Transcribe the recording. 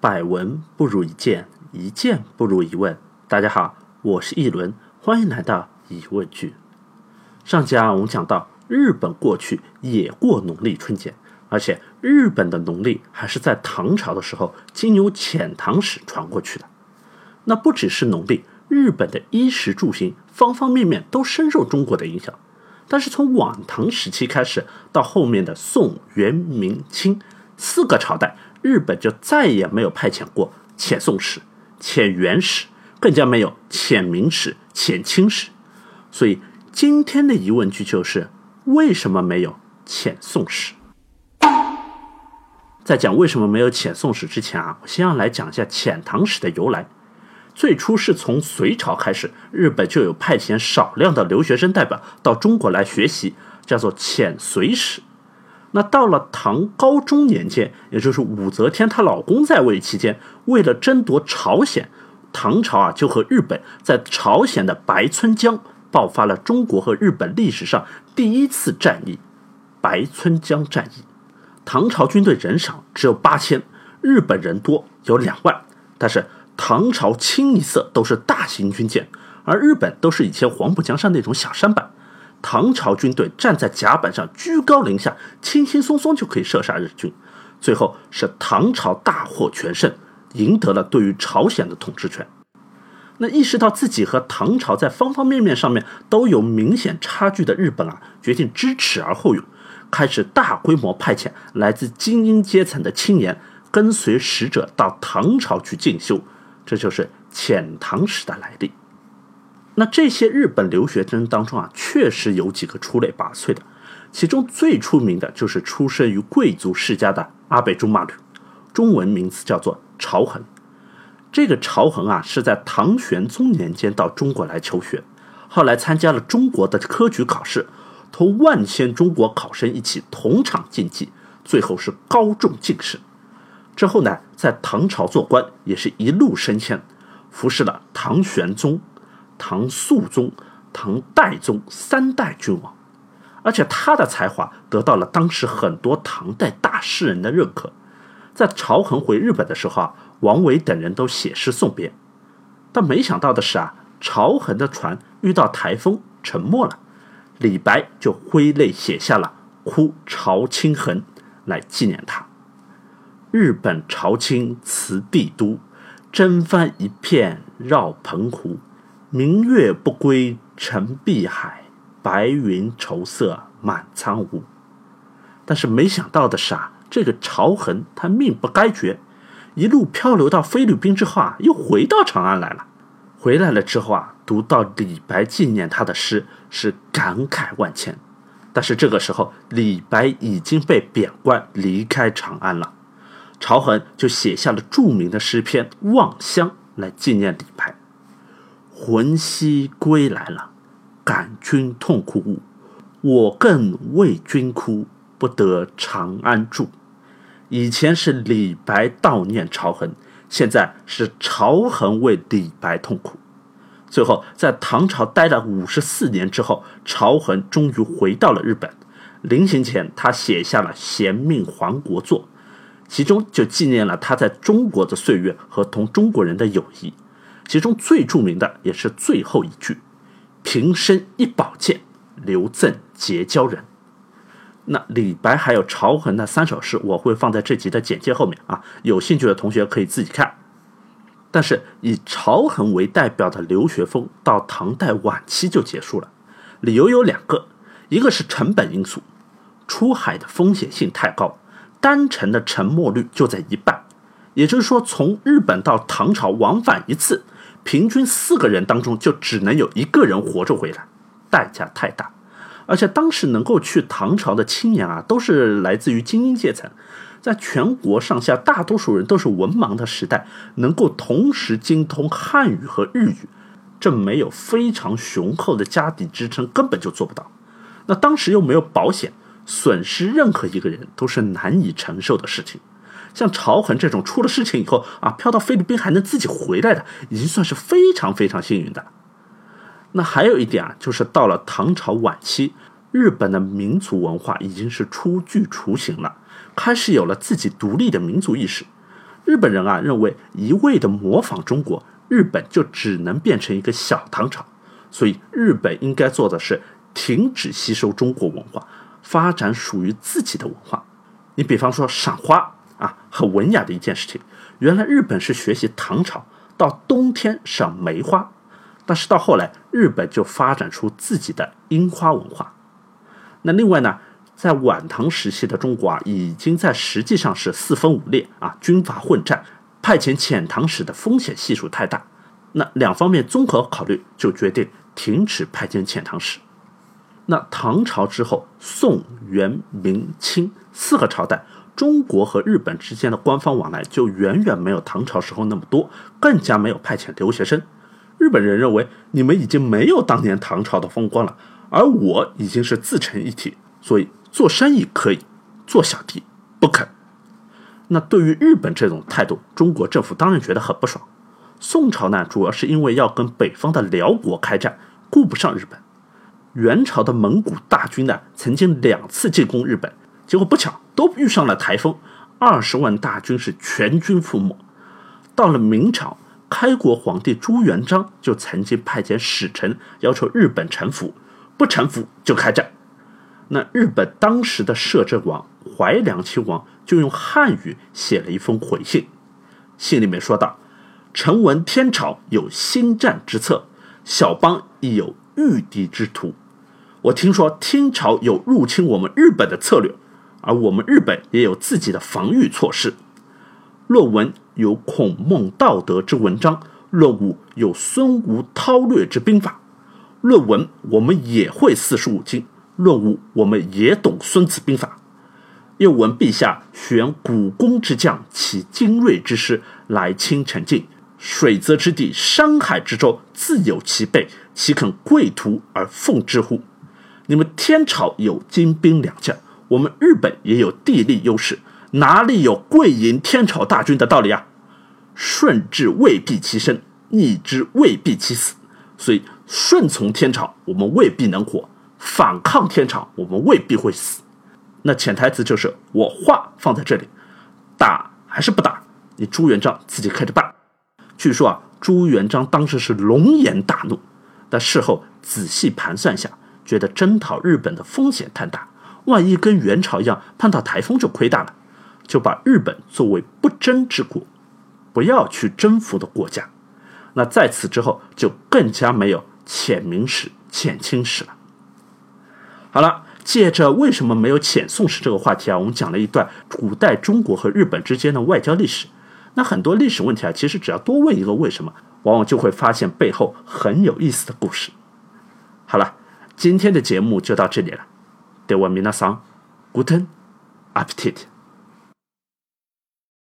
百闻不如一见，一见不如一问。大家好，我是一轮，欢迎来到疑问句。上集啊，我们讲到日本过去也过农历春节，而且日本的农历还是在唐朝的时候经由遣唐使传过去的。那不只是农历，日本的衣食住行方方面面都深受中国的影响。但是从晚唐时期开始，到后面的宋、元、明、清四个朝代，日本就再也没有派遣过遣宋使、遣元使，更加没有遣明使、遣清使。所以今天的疑问句就是：为什么没有遣宋使？在讲为什么没有遣宋使之前啊，我先要来讲一下遣唐使的由来。最初是从隋朝开始，日本就有派遣少量的留学生代表到中国来学习，叫做遣隋使。那到了唐高宗年间，也就是武则天她老公在位期间，为了争夺朝鲜，唐朝啊就和日本在朝鲜的白村江爆发了中国和日本历史上第一次战役——白村江战役。唐朝军队人少，只有八千，日本人多有两万，但是。唐朝清一色都是大型军舰，而日本都是以前黄浦江上那种小舢板。唐朝军队站在甲板上，居高临下，轻轻松松就可以射杀日军。最后是唐朝大获全胜，赢得了对于朝鲜的统治权。那意识到自己和唐朝在方方面面上面都有明显差距的日本啊，决定知耻而后勇，开始大规模派遣来自精英阶层的青年跟随使者到唐朝去进修。这就是遣唐使的来历。那这些日本留学生当中啊，确实有几个出类拔萃的。其中最出名的就是出身于贵族世家的阿倍仲麻吕，中文名字叫做朝衡。这个朝衡啊，是在唐玄宗年间到中国来求学，后来参加了中国的科举考试，同万千中国考生一起同场竞技，最后是高中进士。之后呢，在唐朝做官，也是一路升迁，服侍了唐玄宗、唐肃宗、唐代宗三代君王，而且他的才华得到了当时很多唐代大诗人的认可。在朝衡回日本的时候啊，王维等人都写诗送别，但没想到的是啊，朝衡的船遇到台风沉没了，李白就挥泪写下了《哭朝清衡》来纪念他。日本朝清辞帝都，征帆一片绕澎湖。明月不归沉碧海，白云愁色满苍梧。但是没想到的是啊，这个朝衡他命不该绝，一路漂流到菲律宾之后啊，又回到长安来了。回来了之后啊，读到李白纪念他的诗，是感慨万千。但是这个时候，李白已经被贬官离开长安了。朝衡就写下了著名的诗篇《望乡》来纪念李白。魂兮归来了，感君痛哭物。我更为君哭，不得长安住。以前是李白悼念朝衡，现在是朝衡为李白痛苦。最后，在唐朝待了五十四年之后，朝衡终于回到了日本。临行前，他写下了《衔命还国作》。其中就纪念了他在中国的岁月和同中国人的友谊，其中最著名的也是最后一句：“平生一宝剑，留赠结交人。”那李白还有朝衡的三首诗，我会放在这集的简介后面啊，有兴趣的同学可以自己看。但是以朝衡为代表的留学风到唐代晚期就结束了，理由有两个，一个是成本因素，出海的风险性太高。单程的沉没率就在一半，也就是说，从日本到唐朝往返一次，平均四个人当中就只能有一个人活着回来，代价太大。而且当时能够去唐朝的青年啊，都是来自于精英阶层，在全国上下大多数人都是文盲的时代，能够同时精通汉语和日语，这没有非常雄厚的家底支撑，根本就做不到。那当时又没有保险。损失任何一个人都是难以承受的事情，像朝衡这种出了事情以后啊，飘到菲律宾还能自己回来的，已经算是非常非常幸运的。那还有一点啊，就是到了唐朝晚期，日本的民族文化已经是初具雏形了，开始有了自己独立的民族意识。日本人啊认为一味的模仿中国，日本就只能变成一个小唐朝。所以日本应该做的是停止吸收中国文化，发展属于自己的文化。你比方说赏花，很文雅的一件事情。原来日本是学习唐朝，到冬天赏梅花，但是到后来日本就发展出自己的樱花文化。那另外呢，在晚唐时期的中国啊，已经在实际上是四分五裂啊，军阀混战，派遣遣唐使的风险系数太大。那两方面综合考虑，就决定停止派遣遣唐使。那唐朝之后，宋、元、明、清四个朝代，中国和日本之间的官方往来就远远没有唐朝时候那么多，更加没有派遣留学生。日本人认为，你们已经没有当年唐朝的风光了。而我已经是自成一体，所以做生意可以，做小弟不肯。那对于日本这种态度，中国政府当然觉得很不爽。宋朝呢，主要是因为要跟北方的辽国开战，顾不上日本。元朝的蒙古大军呢，曾经两次进攻日本，结果不巧都遇上了台风，二十万大军是全军覆没。到了明朝，开国皇帝朱元璋就曾经派遣使臣要求日本臣服。不臣服就开战。那日本当时的摄政王怀良亲王就用汉语写了一封回信，信里面说道：“臣闻天朝有兴战之策，小邦亦有御敌之图。我听说天朝有入侵我们日本的策略，而我们日本也有自己的防御措施。论文有孔孟道德之文章，论武有孙吴韬略之兵法。”论文我们也会四书五经，论武我们也懂孙子兵法。又闻陛下选古公之将，起精锐之师来侵陈境，水泽之地，山海之州，自有其备，岂肯贵图而奉之乎？你们天朝有精兵良将，我们日本也有地利优势，哪里有跪迎天朝大军的道理啊？顺治未必其生，逆之未必其死，所以。顺从天朝，我们未必能活；反抗天朝，我们未必会死。那潜台词就是我话放在这里，打还是不打？你朱元璋自己看着办。据说啊，朱元璋当时是龙颜大怒，但事后仔细盘算下，觉得征讨日本的风险太大，万一跟元朝一样碰到台风就亏大了，就把日本作为不争之国，不要去征服的国家。那在此之后，就更加没有。遣明史、遣清史了。好了，借着为什么没有遣宋史这个话题啊，我们讲了一段古代中国和日本之间的外交历史。那很多历史问题啊，其实只要多问一个为什么，往往就会发现背后很有意思的故事。好了，今天的节目就到这里了。では皆さん、guten Appetit。